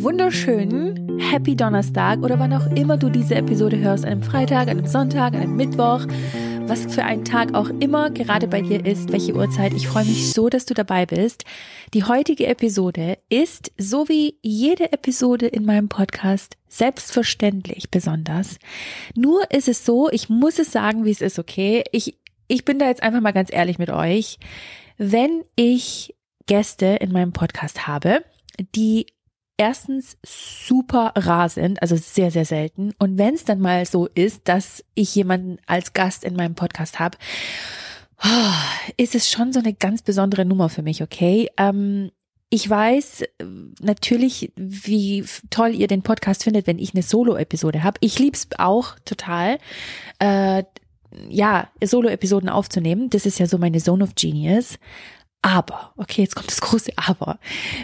einen wunderschönen Happy Donnerstag oder wann auch immer du diese Episode hörst, einem Freitag, einem Sonntag, einem Mittwoch, was für ein Tag auch immer gerade bei dir ist, welche Uhrzeit. Ich freue mich so, dass du dabei bist. Die heutige Episode ist, so wie jede Episode in meinem Podcast, selbstverständlich besonders. Nur ist es so, ich muss es sagen, wie es ist, okay? Ich, ich bin da jetzt einfach mal ganz ehrlich mit euch. Wenn ich Gäste in meinem Podcast habe, die erstens super rar sind, also sehr, sehr selten. Und wenn es dann mal so ist, dass ich jemanden als Gast in meinem Podcast habe, ist es schon so eine ganz besondere Nummer für mich, okay? Ähm, ich weiß natürlich, wie toll ihr den Podcast findet, wenn ich eine Solo-Episode habe. Ich lieb's auch total, äh, ja, Solo-Episoden aufzunehmen. Das ist ja so meine Zone of Genius. Aber, okay, jetzt kommt das große Aber.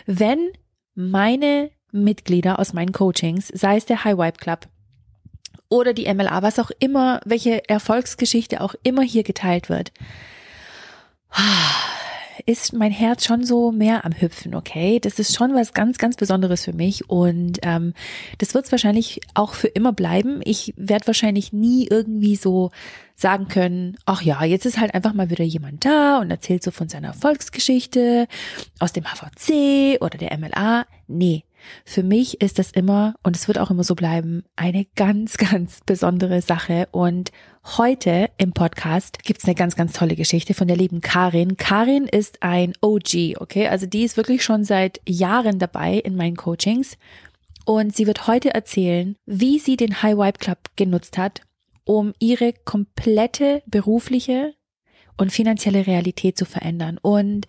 Wenn meine Mitglieder aus meinen Coachings, sei es der High Vibe Club oder die MLA, was auch immer, welche Erfolgsgeschichte auch immer hier geteilt wird, ist mein Herz schon so mehr am Hüpfen, okay? Das ist schon was ganz, ganz Besonderes für mich und ähm, das wird es wahrscheinlich auch für immer bleiben. Ich werde wahrscheinlich nie irgendwie so sagen können, ach ja, jetzt ist halt einfach mal wieder jemand da und erzählt so von seiner Erfolgsgeschichte aus dem HVC oder der MLA. Nee, für mich ist das immer, und es wird auch immer so bleiben, eine ganz, ganz besondere Sache. Und heute im Podcast gibt's eine ganz, ganz tolle Geschichte von der lieben Karin. Karin ist ein OG, okay? Also die ist wirklich schon seit Jahren dabei in meinen Coachings. Und sie wird heute erzählen, wie sie den High Vibe Club genutzt hat, um ihre komplette berufliche und finanzielle Realität zu verändern. Und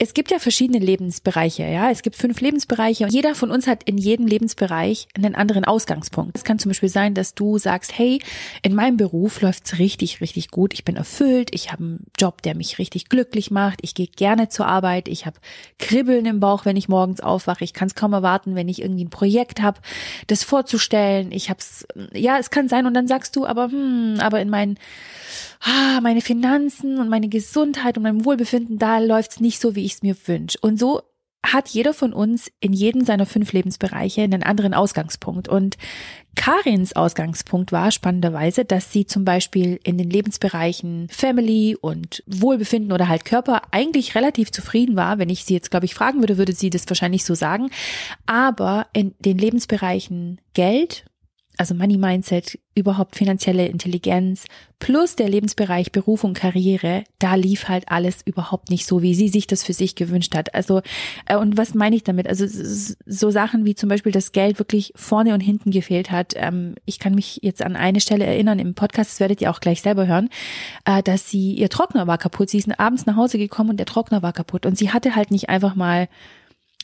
es gibt ja verschiedene Lebensbereiche, ja. Es gibt fünf Lebensbereiche und jeder von uns hat in jedem Lebensbereich einen anderen Ausgangspunkt. Es kann zum Beispiel sein, dass du sagst, hey, in meinem Beruf läuft's richtig, richtig gut. Ich bin erfüllt. Ich habe einen Job, der mich richtig glücklich macht. Ich gehe gerne zur Arbeit. Ich habe Kribbeln im Bauch, wenn ich morgens aufwache. Ich kann es kaum erwarten, wenn ich irgendwie ein Projekt habe, das vorzustellen. Ich hab's, ja, es kann sein. Und dann sagst du, aber hm, aber in meinen ah, meine Finanzen und meine Gesundheit und mein Wohlbefinden, da läuft's nicht so, wie ich es mir wünsche. Und so hat jeder von uns in jedem seiner fünf Lebensbereiche einen anderen Ausgangspunkt. Und Karins Ausgangspunkt war spannenderweise, dass sie zum Beispiel in den Lebensbereichen Family und Wohlbefinden oder halt Körper eigentlich relativ zufrieden war. Wenn ich sie jetzt, glaube ich, fragen würde, würde sie das wahrscheinlich so sagen. Aber in den Lebensbereichen Geld also Money Mindset, überhaupt finanzielle Intelligenz plus der Lebensbereich Beruf und Karriere, da lief halt alles überhaupt nicht so, wie sie sich das für sich gewünscht hat. Also, äh, und was meine ich damit? Also so Sachen wie zum Beispiel das Geld wirklich vorne und hinten gefehlt hat. Ähm, ich kann mich jetzt an eine Stelle erinnern im Podcast, das werdet ihr auch gleich selber hören, äh, dass sie, ihr Trockner war kaputt. Sie ist abends nach Hause gekommen und der Trockner war kaputt. Und sie hatte halt nicht einfach mal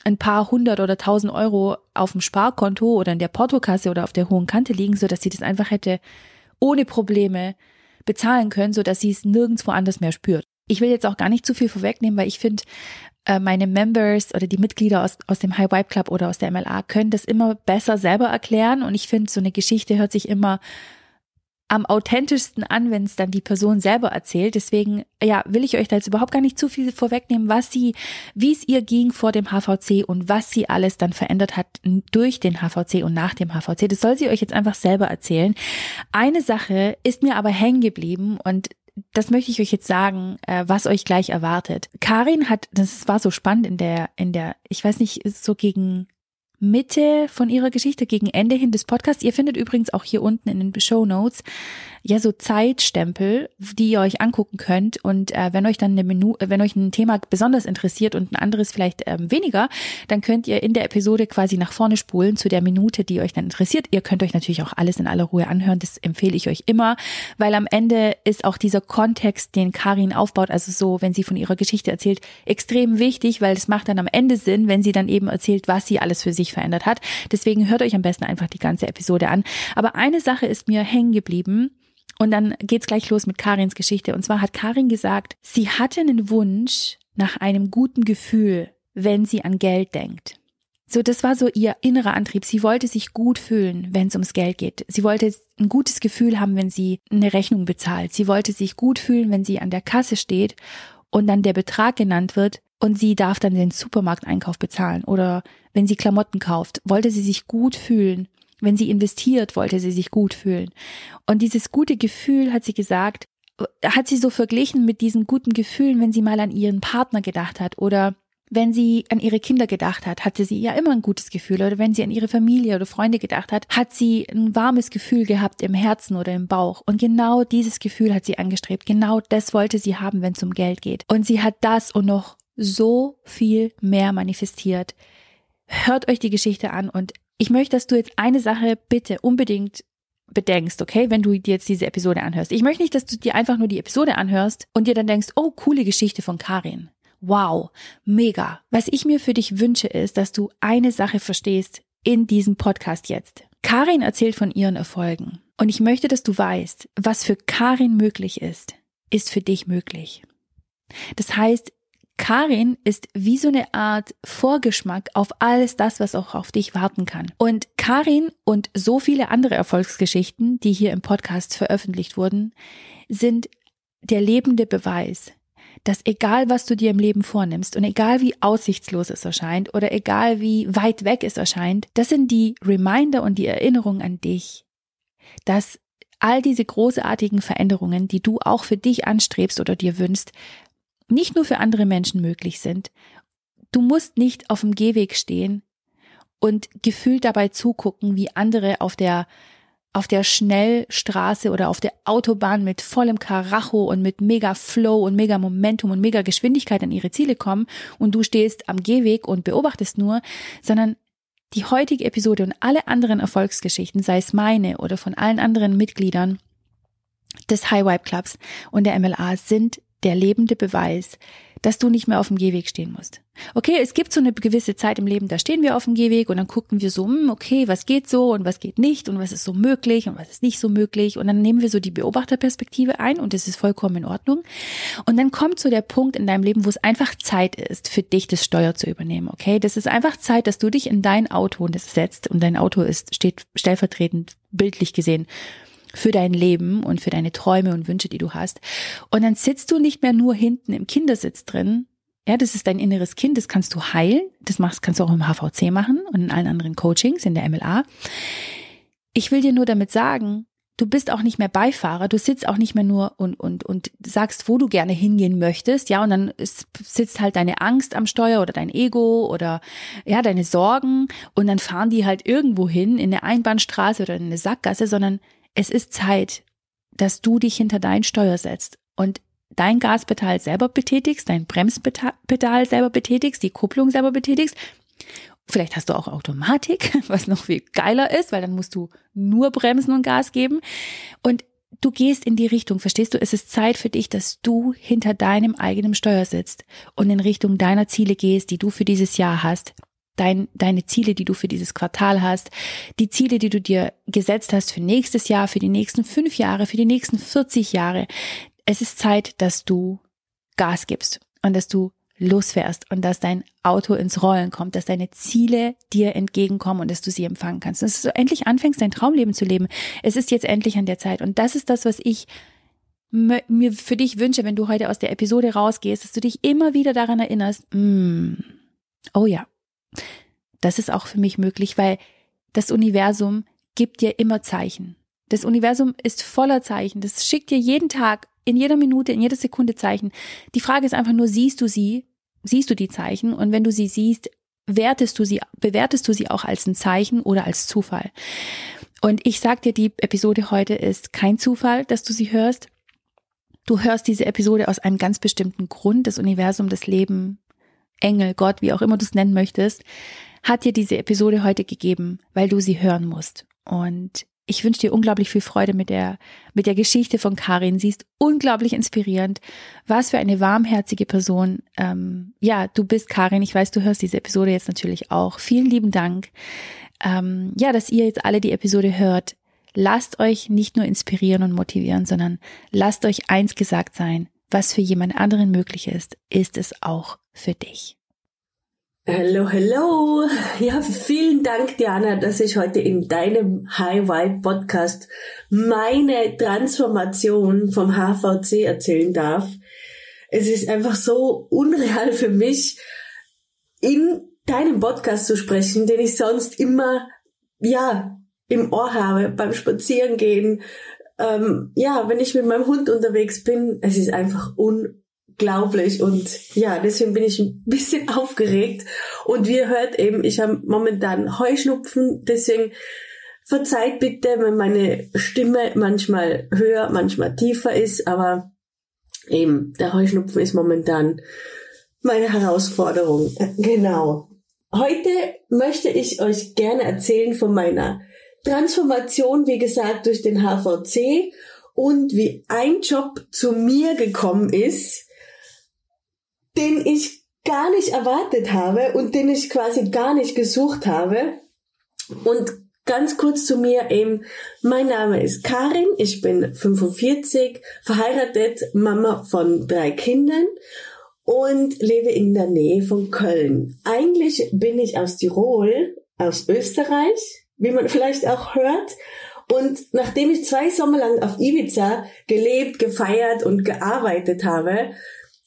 ein paar hundert oder tausend Euro auf dem Sparkonto oder in der Portokasse oder auf der hohen Kante liegen, so dass sie das einfach hätte ohne Probleme bezahlen können, so dass sie es nirgendwo anders mehr spürt. Ich will jetzt auch gar nicht zu viel vorwegnehmen, weil ich finde, äh, meine Members oder die Mitglieder aus, aus dem High Vibe Club oder aus der MLA können das immer besser selber erklären und ich finde, so eine Geschichte hört sich immer am authentischsten an, wenn es dann die Person selber erzählt. Deswegen, ja, will ich euch da jetzt überhaupt gar nicht zu viel vorwegnehmen, was sie, wie es ihr ging vor dem HVC und was sie alles dann verändert hat durch den HVC und nach dem HVC. Das soll sie euch jetzt einfach selber erzählen. Eine Sache ist mir aber hängen geblieben und das möchte ich euch jetzt sagen, äh, was euch gleich erwartet. Karin hat, das war so spannend in der, in der, ich weiß nicht, so gegen Mitte von ihrer Geschichte, gegen Ende hin des Podcasts. Ihr findet übrigens auch hier unten in den Show Notes ja so Zeitstempel, die ihr euch angucken könnt. Und äh, wenn euch dann eine Menü, wenn euch ein Thema besonders interessiert und ein anderes vielleicht ähm, weniger, dann könnt ihr in der Episode quasi nach vorne spulen zu der Minute, die euch dann interessiert. Ihr könnt euch natürlich auch alles in aller Ruhe anhören. Das empfehle ich euch immer, weil am Ende ist auch dieser Kontext, den Karin aufbaut, also so, wenn sie von ihrer Geschichte erzählt, extrem wichtig, weil es macht dann am Ende Sinn, wenn sie dann eben erzählt, was sie alles für sich verändert hat. Deswegen hört euch am besten einfach die ganze Episode an. Aber eine Sache ist mir hängen geblieben und dann geht's gleich los mit Karins Geschichte. Und zwar hat Karin gesagt, sie hatte einen Wunsch nach einem guten Gefühl, wenn sie an Geld denkt. So, das war so ihr innerer Antrieb. Sie wollte sich gut fühlen, wenn es ums Geld geht. Sie wollte ein gutes Gefühl haben, wenn sie eine Rechnung bezahlt. Sie wollte sich gut fühlen, wenn sie an der Kasse steht und dann der Betrag genannt wird und sie darf dann den Supermarkteinkauf bezahlen oder wenn sie Klamotten kauft, wollte sie sich gut fühlen. Wenn sie investiert, wollte sie sich gut fühlen. Und dieses gute Gefühl, hat sie gesagt, hat sie so verglichen mit diesen guten Gefühlen, wenn sie mal an ihren Partner gedacht hat oder wenn sie an ihre Kinder gedacht hat, hatte sie ja immer ein gutes Gefühl. Oder wenn sie an ihre Familie oder Freunde gedacht hat, hat sie ein warmes Gefühl gehabt im Herzen oder im Bauch. Und genau dieses Gefühl hat sie angestrebt. Genau das wollte sie haben, wenn es um Geld geht. Und sie hat das und noch so viel mehr manifestiert. Hört euch die Geschichte an und ich möchte, dass du jetzt eine Sache bitte unbedingt bedenkst, okay, wenn du dir jetzt diese Episode anhörst. Ich möchte nicht, dass du dir einfach nur die Episode anhörst und dir dann denkst, oh, coole Geschichte von Karin. Wow, mega. Was ich mir für dich wünsche, ist, dass du eine Sache verstehst in diesem Podcast jetzt. Karin erzählt von ihren Erfolgen. Und ich möchte, dass du weißt, was für Karin möglich ist, ist für dich möglich. Das heißt, Karin ist wie so eine Art Vorgeschmack auf alles das, was auch auf dich warten kann. Und Karin und so viele andere Erfolgsgeschichten, die hier im Podcast veröffentlicht wurden, sind der lebende Beweis, dass egal was du dir im Leben vornimmst und egal wie aussichtslos es erscheint oder egal wie weit weg es erscheint, das sind die Reminder und die Erinnerung an dich, dass all diese großartigen Veränderungen, die du auch für dich anstrebst oder dir wünschst, nicht nur für andere Menschen möglich sind. Du musst nicht auf dem Gehweg stehen und gefühlt dabei zugucken, wie andere auf der auf der Schnellstraße oder auf der Autobahn mit vollem Karacho und mit mega Flow und mega Momentum und mega Geschwindigkeit an ihre Ziele kommen und du stehst am Gehweg und beobachtest nur, sondern die heutige Episode und alle anderen Erfolgsgeschichten, sei es meine oder von allen anderen Mitgliedern des High Vibe Clubs und der MLA, sind der lebende Beweis, dass du nicht mehr auf dem Gehweg stehen musst. Okay, es gibt so eine gewisse Zeit im Leben, da stehen wir auf dem Gehweg und dann gucken wir so, hm, okay, was geht so und was geht nicht und was ist so möglich und was ist nicht so möglich und dann nehmen wir so die Beobachterperspektive ein und das ist vollkommen in Ordnung. Und dann kommt so der Punkt in deinem Leben, wo es einfach Zeit ist, für dich das Steuer zu übernehmen, okay? Das ist einfach Zeit, dass du dich in dein Auto setzt und dein Auto ist, steht stellvertretend bildlich gesehen für dein Leben und für deine Träume und Wünsche, die du hast. Und dann sitzt du nicht mehr nur hinten im Kindersitz drin. Ja, das ist dein inneres Kind, das kannst du heilen. Das machst, kannst du auch im HVC machen und in allen anderen Coachings, in der MLA. Ich will dir nur damit sagen, du bist auch nicht mehr Beifahrer, du sitzt auch nicht mehr nur und, und, und sagst, wo du gerne hingehen möchtest, ja, und dann ist, sitzt halt deine Angst am Steuer oder dein Ego oder ja, deine Sorgen und dann fahren die halt irgendwo hin in eine Einbahnstraße oder in eine Sackgasse, sondern es ist Zeit, dass du dich hinter dein Steuer setzt und dein Gaspedal selber betätigst, dein Bremspedal selber betätigst, die Kupplung selber betätigst. Vielleicht hast du auch Automatik, was noch viel geiler ist, weil dann musst du nur bremsen und Gas geben. Und du gehst in die Richtung, verstehst du? Es ist Zeit für dich, dass du hinter deinem eigenen Steuer sitzt und in Richtung deiner Ziele gehst, die du für dieses Jahr hast dein, deine Ziele, die du für dieses Quartal hast, die Ziele, die du dir gesetzt hast für nächstes Jahr, für die nächsten fünf Jahre, für die nächsten 40 Jahre. Es ist Zeit, dass du Gas gibst und dass du losfährst und dass dein Auto ins Rollen kommt, dass deine Ziele dir entgegenkommen und dass du sie empfangen kannst. Dass du endlich anfängst, dein Traumleben zu leben. Es ist jetzt endlich an der Zeit. Und das ist das, was ich mir für dich wünsche, wenn du heute aus der Episode rausgehst, dass du dich immer wieder daran erinnerst, mm, oh ja, das ist auch für mich möglich, weil das Universum gibt dir immer Zeichen. Das Universum ist voller Zeichen. Das schickt dir jeden Tag, in jeder Minute, in jeder Sekunde Zeichen. Die Frage ist einfach nur, siehst du sie? Siehst du die Zeichen? Und wenn du sie siehst, wertest du sie, bewertest du sie auch als ein Zeichen oder als Zufall? Und ich sag dir, die Episode heute ist kein Zufall, dass du sie hörst. Du hörst diese Episode aus einem ganz bestimmten Grund. Das Universum, das Leben, Engel, Gott, wie auch immer du es nennen möchtest, hat dir diese Episode heute gegeben, weil du sie hören musst. Und ich wünsche dir unglaublich viel Freude mit der, mit der Geschichte von Karin. Sie ist unglaublich inspirierend. Was für eine warmherzige Person. Ähm, ja, du bist Karin. Ich weiß, du hörst diese Episode jetzt natürlich auch. Vielen lieben Dank. Ähm, ja, dass ihr jetzt alle die Episode hört. Lasst euch nicht nur inspirieren und motivieren, sondern lasst euch eins gesagt sein. Was für jemand anderen möglich ist, ist es auch für dich. Hallo, hallo. Ja, vielen Dank, Diana, dass ich heute in deinem High Vibe Podcast meine Transformation vom HVC erzählen darf. es ist einfach so unreal für mich, in deinem Podcast zu sprechen, den ich sonst immer, ja, im Ohr habe, beim Spazierengehen, ähm, ja, wenn ich mit meinem Hund unterwegs bin, es ist einfach unglaublich und ja, deswegen bin ich ein bisschen aufgeregt und wie ihr hört eben, ich habe momentan Heuschnupfen, deswegen verzeiht bitte, wenn meine Stimme manchmal höher, manchmal tiefer ist, aber eben, der Heuschnupfen ist momentan meine Herausforderung. Genau. Heute möchte ich euch gerne erzählen von meiner Transformation, wie gesagt, durch den HVC und wie ein Job zu mir gekommen ist, den ich gar nicht erwartet habe und den ich quasi gar nicht gesucht habe. Und ganz kurz zu mir eben, mein Name ist Karin, ich bin 45, verheiratet, Mama von drei Kindern und lebe in der Nähe von Köln. Eigentlich bin ich aus Tirol, aus Österreich, wie man vielleicht auch hört. Und nachdem ich zwei Sommer lang auf Ibiza gelebt, gefeiert und gearbeitet habe,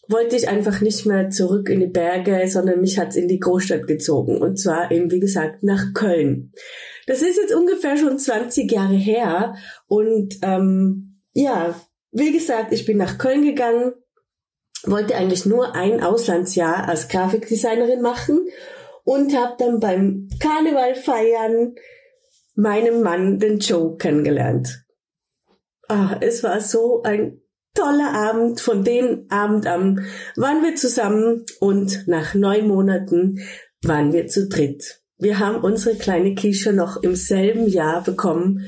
wollte ich einfach nicht mehr zurück in die Berge, sondern mich hat's in die Großstadt gezogen. Und zwar eben, wie gesagt, nach Köln. Das ist jetzt ungefähr schon 20 Jahre her. Und ähm, ja, wie gesagt, ich bin nach Köln gegangen, wollte eigentlich nur ein Auslandsjahr als Grafikdesignerin machen und habe dann beim Karneval feiern meinem Mann, den Joe, kennengelernt. Ah, es war so ein toller Abend. Von dem Abend an waren wir zusammen und nach neun Monaten waren wir zu dritt. Wir haben unsere kleine Kisha noch im selben Jahr bekommen,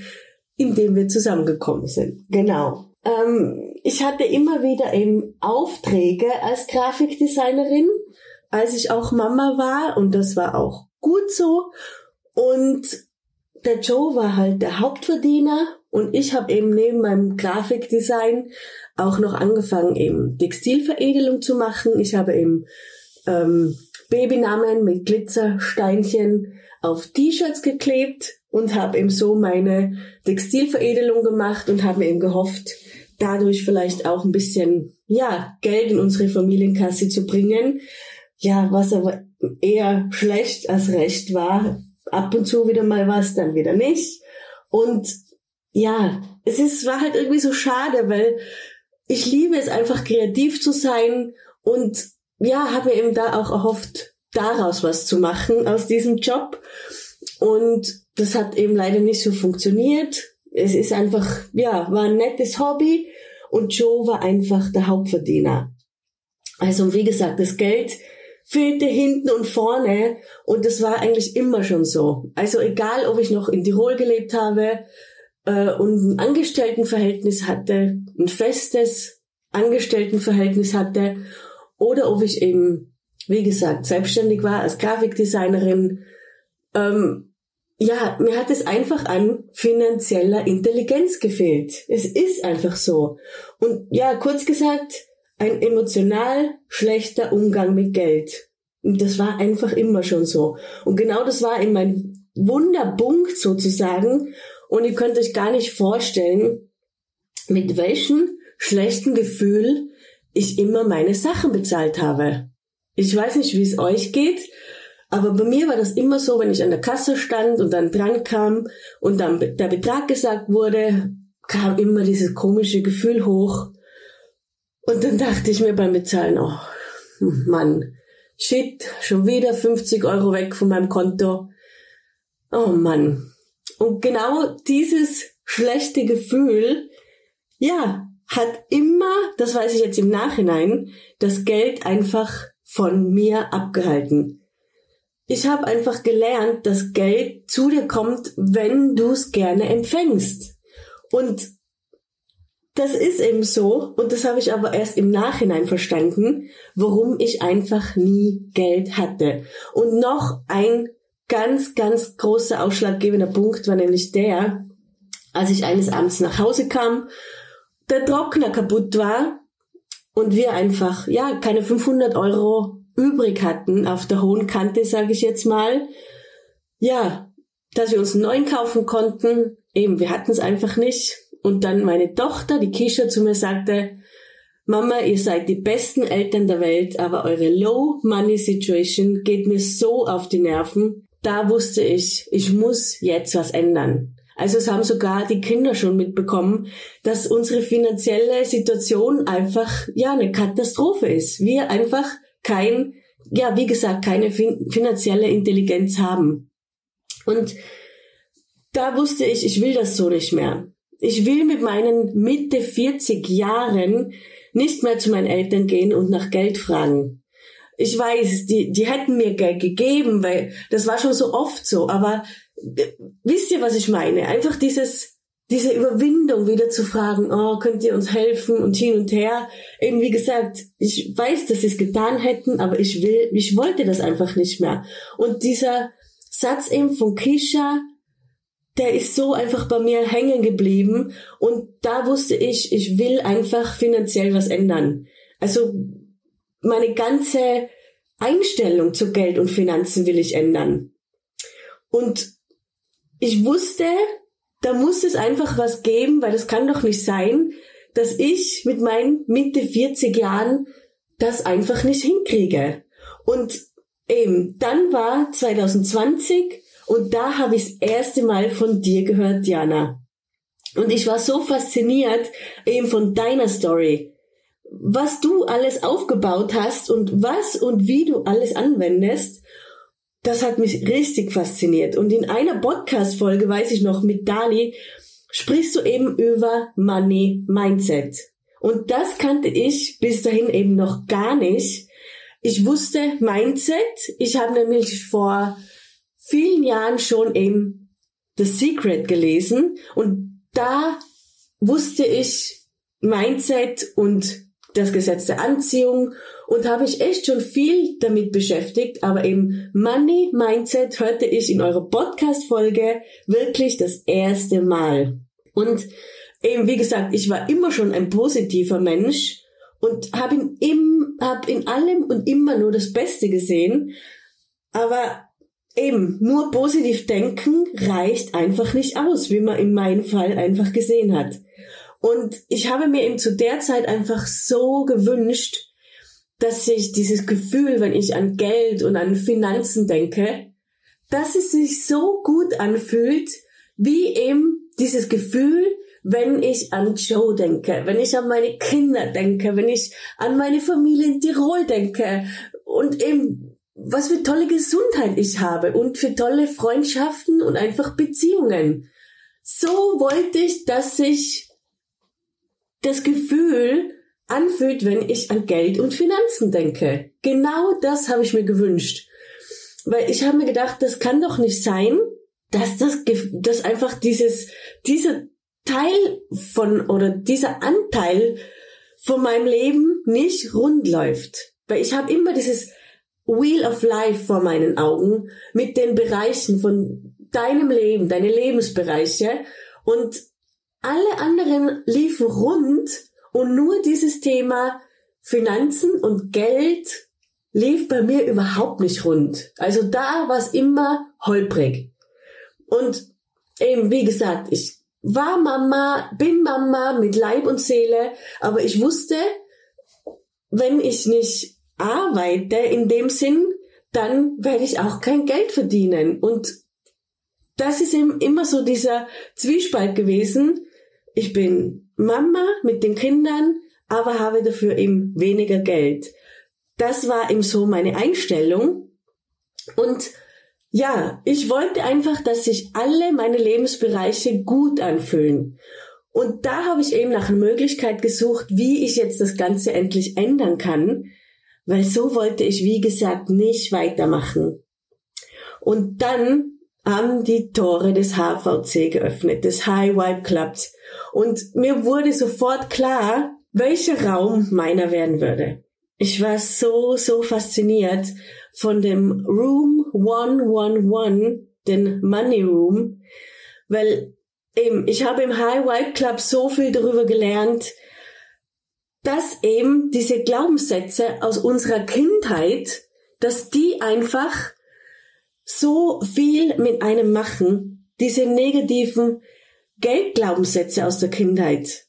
in dem wir zusammengekommen sind. Genau. Ähm, ich hatte immer wieder eben Aufträge als Grafikdesignerin, als ich auch Mama war und das war auch gut so. Und der Joe war halt der Hauptverdiener und ich habe eben neben meinem Grafikdesign auch noch angefangen, eben Textilveredelung zu machen. Ich habe eben ähm, Babynamen mit Glitzersteinchen auf T-Shirts geklebt und habe eben so meine Textilveredelung gemacht und habe eben gehofft, dadurch vielleicht auch ein bisschen ja Geld in unsere Familienkasse zu bringen. Ja, was aber eher schlecht als recht war, ab und zu wieder mal was, dann wieder nicht. Und ja, es ist, war halt irgendwie so schade, weil ich liebe es einfach kreativ zu sein und ja, habe eben da auch erhofft, daraus was zu machen aus diesem Job. Und das hat eben leider nicht so funktioniert. Es ist einfach, ja, war ein nettes Hobby und Joe war einfach der Hauptverdiener. Also wie gesagt, das Geld fehlte hinten und vorne und das war eigentlich immer schon so. Also egal, ob ich noch in Tirol gelebt habe äh, und ein Angestelltenverhältnis hatte, ein festes Angestelltenverhältnis hatte oder ob ich eben, wie gesagt, selbstständig war als Grafikdesignerin, ähm, ja, mir hat es einfach an finanzieller Intelligenz gefehlt. Es ist einfach so. Und ja, kurz gesagt, ein emotional schlechter Umgang mit Geld. Und das war einfach immer schon so. Und genau das war in mein Wunderpunkt sozusagen. Und ihr könnt euch gar nicht vorstellen, mit welchem schlechten Gefühl ich immer meine Sachen bezahlt habe. Ich weiß nicht, wie es euch geht, aber bei mir war das immer so, wenn ich an der Kasse stand und dann dran kam und dann der Betrag gesagt wurde, kam immer dieses komische Gefühl hoch. Und dann dachte ich mir beim Bezahlen, oh Mann, shit, schon wieder 50 Euro weg von meinem Konto. Oh Mann. Und genau dieses schlechte Gefühl, ja, hat immer, das weiß ich jetzt im Nachhinein, das Geld einfach von mir abgehalten. Ich habe einfach gelernt, dass Geld zu dir kommt, wenn du es gerne empfängst. Und das ist eben so, und das habe ich aber erst im Nachhinein verstanden, warum ich einfach nie Geld hatte. Und noch ein ganz, ganz großer ausschlaggebender Punkt war nämlich der, als ich eines Abends nach Hause kam, der Trockner kaputt war und wir einfach, ja, keine 500 Euro übrig hatten auf der hohen Kante, sage ich jetzt mal. Ja, dass wir uns einen neuen kaufen konnten, eben, wir hatten es einfach nicht und dann meine Tochter, die Kisha, zu mir sagte, Mama, ihr seid die besten Eltern der Welt, aber eure Low Money Situation geht mir so auf die Nerven. Da wusste ich, ich muss jetzt was ändern. Also es haben sogar die Kinder schon mitbekommen, dass unsere finanzielle Situation einfach, ja, eine Katastrophe ist. Wir einfach kein, ja, wie gesagt, keine fin finanzielle Intelligenz haben. Und da wusste ich, ich will das so nicht mehr. Ich will mit meinen Mitte 40 Jahren nicht mehr zu meinen Eltern gehen und nach Geld fragen. Ich weiß, die, die hätten mir Geld gegeben, weil das war schon so oft so, aber äh, wisst ihr, was ich meine? Einfach dieses, diese Überwindung wieder zu fragen, oh, könnt ihr uns helfen und hin und her. Eben wie gesagt, ich weiß, dass sie es getan hätten, aber ich will, ich wollte das einfach nicht mehr. Und dieser Satz eben von Kisha, der ist so einfach bei mir hängen geblieben und da wusste ich, ich will einfach finanziell was ändern. Also meine ganze Einstellung zu Geld und Finanzen will ich ändern. Und ich wusste, da muss es einfach was geben, weil das kann doch nicht sein, dass ich mit meinen Mitte 40 Jahren das einfach nicht hinkriege. Und eben, dann war 2020 und da habe ich das erste Mal von dir gehört, Diana. Und ich war so fasziniert eben von deiner Story. Was du alles aufgebaut hast und was und wie du alles anwendest, das hat mich richtig fasziniert. Und in einer Podcast-Folge, weiß ich noch, mit Dali, sprichst du eben über Money Mindset. Und das kannte ich bis dahin eben noch gar nicht. Ich wusste Mindset. Ich habe nämlich vor vielen Jahren schon eben The Secret gelesen und da wusste ich Mindset und das Gesetz der Anziehung und habe ich echt schon viel damit beschäftigt, aber eben Money Mindset hörte ich in eurer Podcast Folge wirklich das erste Mal. Und eben wie gesagt, ich war immer schon ein positiver Mensch und habe in, hab in allem und immer nur das Beste gesehen, aber eben, nur positiv denken reicht einfach nicht aus, wie man in meinem Fall einfach gesehen hat. Und ich habe mir eben zu der Zeit einfach so gewünscht, dass sich dieses Gefühl, wenn ich an Geld und an Finanzen denke, dass es sich so gut anfühlt, wie eben dieses Gefühl, wenn ich an Joe denke, wenn ich an meine Kinder denke, wenn ich an meine Familie in Tirol denke und eben was für tolle Gesundheit ich habe und für tolle Freundschaften und einfach Beziehungen. So wollte ich, dass sich das Gefühl anfühlt, wenn ich an Geld und Finanzen denke. Genau das habe ich mir gewünscht. Weil ich habe mir gedacht, das kann doch nicht sein, dass das, dass einfach dieses, dieser Teil von oder dieser Anteil von meinem Leben nicht rund läuft. Weil ich habe immer dieses Wheel of Life vor meinen Augen mit den Bereichen von deinem Leben, deine Lebensbereiche und alle anderen liefen rund und nur dieses Thema Finanzen und Geld lief bei mir überhaupt nicht rund. Also da war es immer holprig. Und eben, wie gesagt, ich war Mama, bin Mama mit Leib und Seele, aber ich wusste, wenn ich nicht arbeite in dem Sinn, dann werde ich auch kein Geld verdienen. Und das ist eben immer so dieser Zwiespalt gewesen. Ich bin Mama mit den Kindern, aber habe dafür eben weniger Geld. Das war eben so meine Einstellung. Und ja, ich wollte einfach, dass sich alle meine Lebensbereiche gut anfühlen. Und da habe ich eben nach einer Möglichkeit gesucht, wie ich jetzt das Ganze endlich ändern kann, weil so wollte ich, wie gesagt, nicht weitermachen. Und dann haben die Tore des HVC geöffnet, des High Vibe Clubs. Und mir wurde sofort klar, welcher Raum meiner werden würde. Ich war so, so fasziniert von dem Room 111, den Money Room, weil eben, ich habe im High Vibe Club so viel darüber gelernt, dass eben diese Glaubenssätze aus unserer Kindheit, dass die einfach so viel mit einem machen, diese negativen Geldglaubenssätze aus der Kindheit.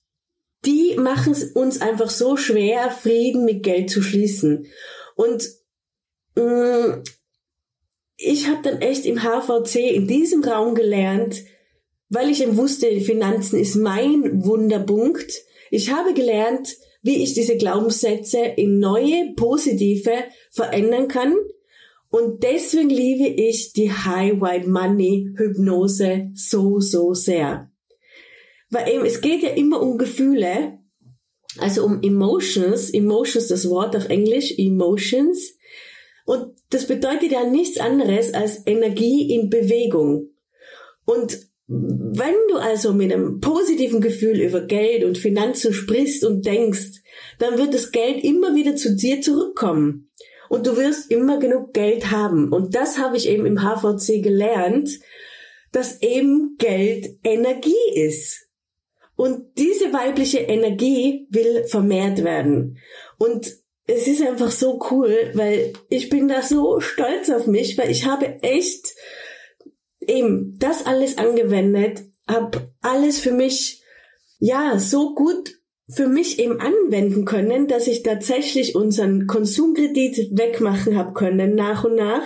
die machen es uns einfach so schwer, Frieden mit Geld zu schließen. Und mh, mm, ich habe dann echt im HVC in diesem Raum gelernt, weil ich eben wusste, Finanzen ist mein Wunderpunkt. Ich habe gelernt, wie ich diese Glaubenssätze in neue, positive verändern kann. Und deswegen liebe ich die High White Money Hypnose so, so sehr. Weil eben, es geht ja immer um Gefühle, also um Emotions. Emotions, das Wort auf Englisch, Emotions. Und das bedeutet ja nichts anderes als Energie in Bewegung. Und wenn du also mit einem positiven Gefühl über Geld und Finanzen sprichst und denkst, dann wird das Geld immer wieder zu dir zurückkommen. Und du wirst immer genug Geld haben. Und das habe ich eben im HVC gelernt, dass eben Geld Energie ist. Und diese weibliche Energie will vermehrt werden. Und es ist einfach so cool, weil ich bin da so stolz auf mich, weil ich habe echt eben das alles angewendet, habe alles für mich ja so gut für mich eben anwenden können, dass ich tatsächlich unseren Konsumkredit wegmachen habe können nach und nach.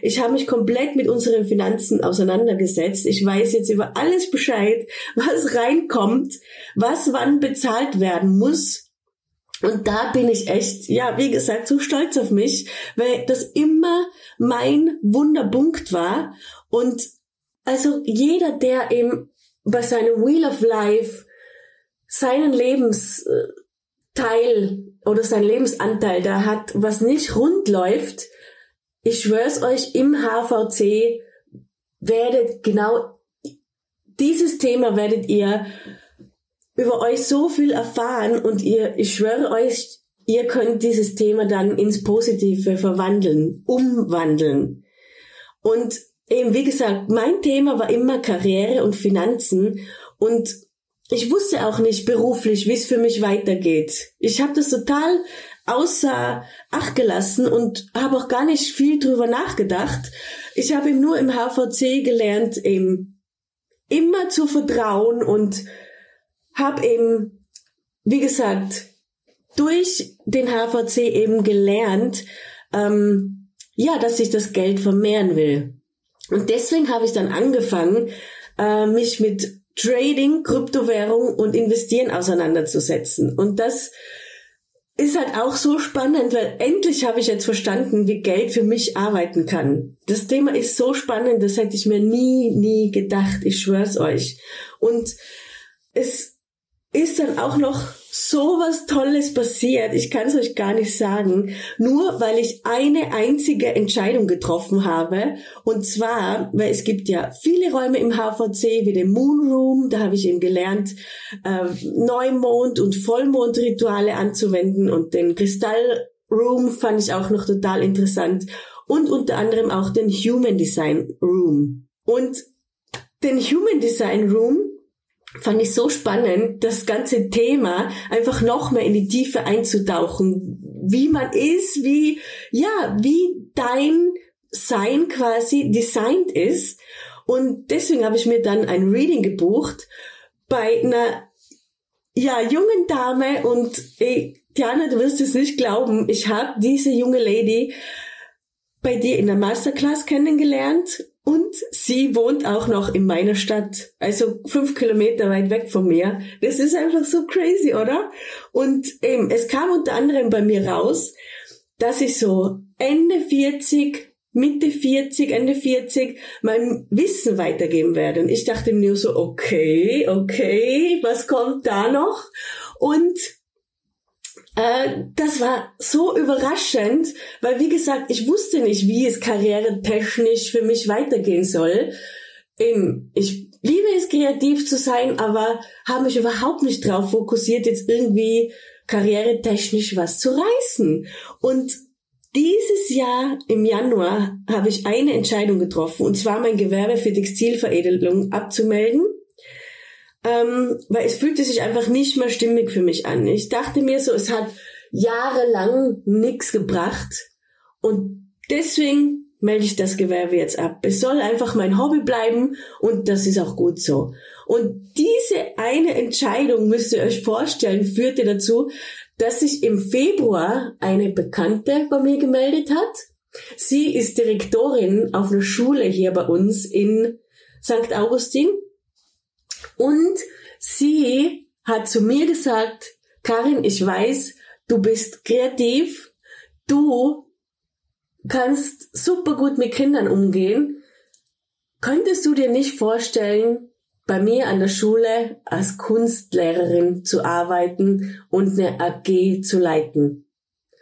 Ich habe mich komplett mit unseren Finanzen auseinandergesetzt. Ich weiß jetzt über alles Bescheid, was reinkommt, was wann bezahlt werden muss. Und da bin ich echt, ja, wie gesagt, so stolz auf mich, weil das immer mein Wunderpunkt war. Und also jeder, der eben bei seinem Wheel of Life seinen Lebensteil oder seinen Lebensanteil da hat, was nicht rund läuft, ich schwör's euch, im HVC werdet genau dieses Thema werdet ihr über euch so viel erfahren und ihr, ich schwöre euch, ihr könnt dieses Thema dann ins Positive verwandeln, umwandeln. Und eben, wie gesagt, mein Thema war immer Karriere und Finanzen und ich wusste auch nicht beruflich, wie es für mich weitergeht. Ich habe das total außer Acht gelassen und habe auch gar nicht viel drüber nachgedacht. Ich habe ihm nur im HVC gelernt, eben immer zu vertrauen und habe eben, wie gesagt, durch den HVC eben gelernt, ähm, ja, dass ich das Geld vermehren will. Und deswegen habe ich dann angefangen, äh, mich mit Trading, Kryptowährung und Investieren auseinanderzusetzen. Und das ist halt auch so spannend, weil endlich habe ich jetzt verstanden, wie Geld für mich arbeiten kann. Das Thema ist so spannend, das hätte ich mir nie, nie gedacht. Ich schwör's euch. Und es ist dann auch noch so was Tolles passiert. Ich kann es euch gar nicht sagen. Nur weil ich eine einzige Entscheidung getroffen habe. Und zwar, weil es gibt ja viele Räume im HVC, wie den Moon Room. Da habe ich eben gelernt, äh, Neumond- und Vollmondrituale anzuwenden. Und den Kristall Room fand ich auch noch total interessant. Und unter anderem auch den Human Design Room. Und den Human Design Room fand ich so spannend, das ganze Thema einfach noch mehr in die Tiefe einzutauchen, wie man ist, wie, ja, wie dein Sein quasi designt ist. Und deswegen habe ich mir dann ein Reading gebucht bei einer, ja, jungen Dame. Und ey, Diana, du wirst es nicht glauben, ich habe diese junge Lady bei dir in der Masterclass kennengelernt und sie wohnt auch noch in meiner Stadt, also fünf Kilometer weit weg von mir. Das ist einfach so crazy, oder? Und eben, es kam unter anderem bei mir raus, dass ich so Ende 40, Mitte 40, Ende 40 mein Wissen weitergeben werde. Und ich dachte mir so, okay, okay, was kommt da noch? Und äh, das war so überraschend, weil wie gesagt, ich wusste nicht, wie es karrieretechnisch für mich weitergehen soll. Ich liebe es, kreativ zu sein, aber habe mich überhaupt nicht drauf fokussiert, jetzt irgendwie karrieretechnisch was zu reißen. Und dieses Jahr im Januar habe ich eine Entscheidung getroffen, und zwar mein Gewerbe für Textilveredelung abzumelden ähm, weil es fühlte sich einfach nicht mehr stimmig für mich an. Ich dachte mir so, es hat jahrelang nichts gebracht und deswegen melde ich das Gewerbe jetzt ab. Es soll einfach mein Hobby bleiben und das ist auch gut so. Und diese eine Entscheidung, müsst ihr euch vorstellen, führte dazu, dass sich im Februar eine Bekannte bei mir gemeldet hat. Sie ist Direktorin auf einer Schule hier bei uns in St. Augustin. Und sie hat zu mir gesagt, Karin, ich weiß, du bist kreativ, du kannst super gut mit Kindern umgehen. Könntest du dir nicht vorstellen, bei mir an der Schule als Kunstlehrerin zu arbeiten und eine AG zu leiten?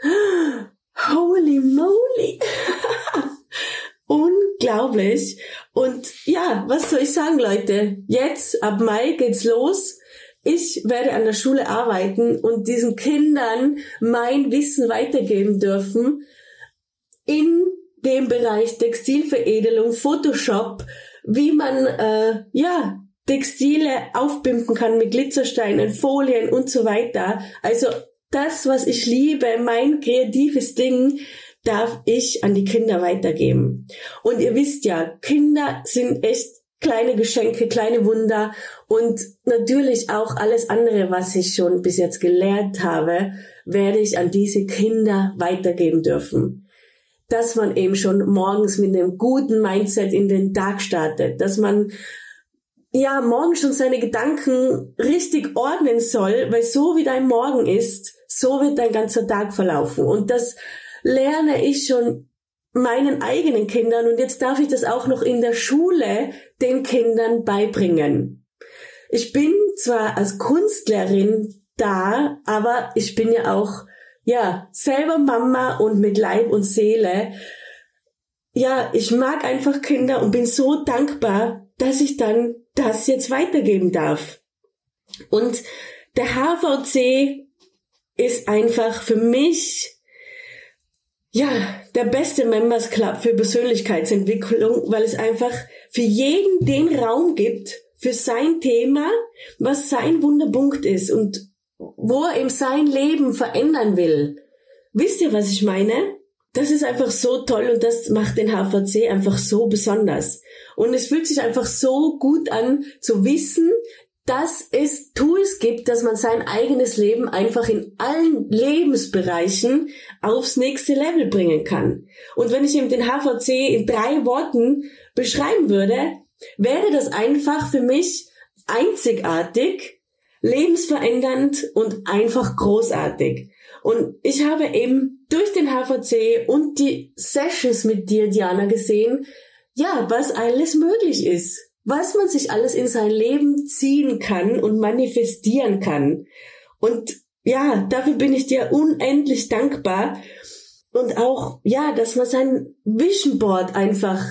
Holy moly! Unglaublich. Und ja, was soll ich sagen, Leute? Jetzt, ab Mai geht's los. Ich werde an der Schule arbeiten und diesen Kindern mein Wissen weitergeben dürfen in dem Bereich Textilveredelung, Photoshop, wie man äh, ja Textile aufbinden kann mit Glitzersteinen, Folien und so weiter. Also das, was ich liebe, mein kreatives Ding, darf ich an die Kinder weitergeben. Und ihr wisst ja, Kinder sind echt kleine Geschenke, kleine Wunder und natürlich auch alles andere, was ich schon bis jetzt gelernt habe, werde ich an diese Kinder weitergeben dürfen. Dass man eben schon morgens mit einem guten Mindset in den Tag startet, dass man ja morgen schon seine Gedanken richtig ordnen soll, weil so wie dein Morgen ist, so wird dein ganzer Tag verlaufen. Und das lerne ich schon meinen eigenen Kindern und jetzt darf ich das auch noch in der Schule den Kindern beibringen. Ich bin zwar als Kunstlehrerin da, aber ich bin ja auch, ja, selber Mama und mit Leib und Seele. Ja, ich mag einfach Kinder und bin so dankbar, dass ich dann das jetzt weitergeben darf. Und der HVC ist einfach für mich ja, der beste Members Club für Persönlichkeitsentwicklung, weil es einfach für jeden den Raum gibt für sein Thema, was sein Wunderpunkt ist und wo er eben sein Leben verändern will. Wisst ihr, was ich meine? Das ist einfach so toll und das macht den HVC einfach so besonders. Und es fühlt sich einfach so gut an zu wissen, dass es Tools gibt, dass man sein eigenes Leben einfach in allen Lebensbereichen aufs nächste Level bringen kann. Und wenn ich eben den HVC in drei Worten beschreiben würde, wäre das einfach für mich einzigartig, lebensverändernd und einfach großartig. Und ich habe eben durch den HVC und die Sessions mit dir, Diana, gesehen, ja, was alles möglich ist was man sich alles in sein Leben ziehen kann und manifestieren kann. Und ja, dafür bin ich dir unendlich dankbar. Und auch, ja, dass man sein Vision Board einfach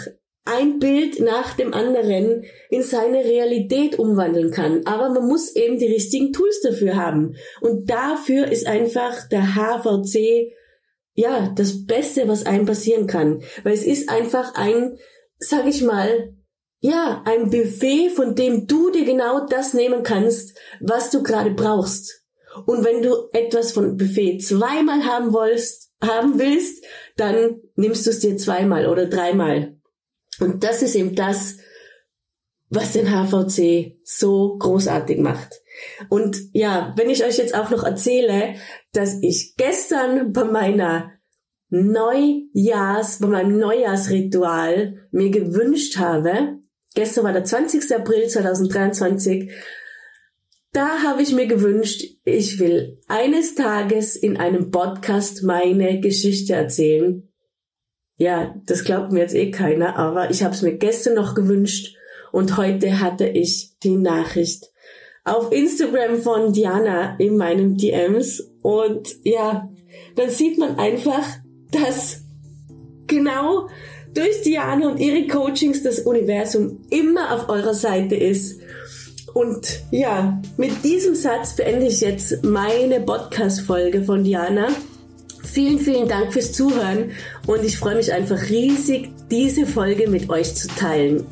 ein Bild nach dem anderen in seine Realität umwandeln kann. Aber man muss eben die richtigen Tools dafür haben. Und dafür ist einfach der HVC, ja, das Beste, was einem passieren kann. Weil es ist einfach ein, sag ich mal, ja, ein Buffet, von dem du dir genau das nehmen kannst, was du gerade brauchst. Und wenn du etwas von Buffet zweimal haben willst, haben willst, dann nimmst du es dir zweimal oder dreimal. Und das ist eben das, was den HVC so großartig macht. Und ja, wenn ich euch jetzt auch noch erzähle, dass ich gestern bei meiner Neujahrs, bei meinem Neujahrsritual mir gewünscht habe, Gestern war der 20. April 2023. Da habe ich mir gewünscht, ich will eines Tages in einem Podcast meine Geschichte erzählen. Ja, das glaubt mir jetzt eh keiner, aber ich habe es mir gestern noch gewünscht und heute hatte ich die Nachricht auf Instagram von Diana in meinen DMs und ja, dann sieht man einfach, dass genau durch Diane und ihre Coachings das Universum immer auf eurer Seite ist. Und ja, mit diesem Satz beende ich jetzt meine Podcast-Folge von Diana. Vielen, vielen Dank fürs Zuhören und ich freue mich einfach riesig, diese Folge mit euch zu teilen.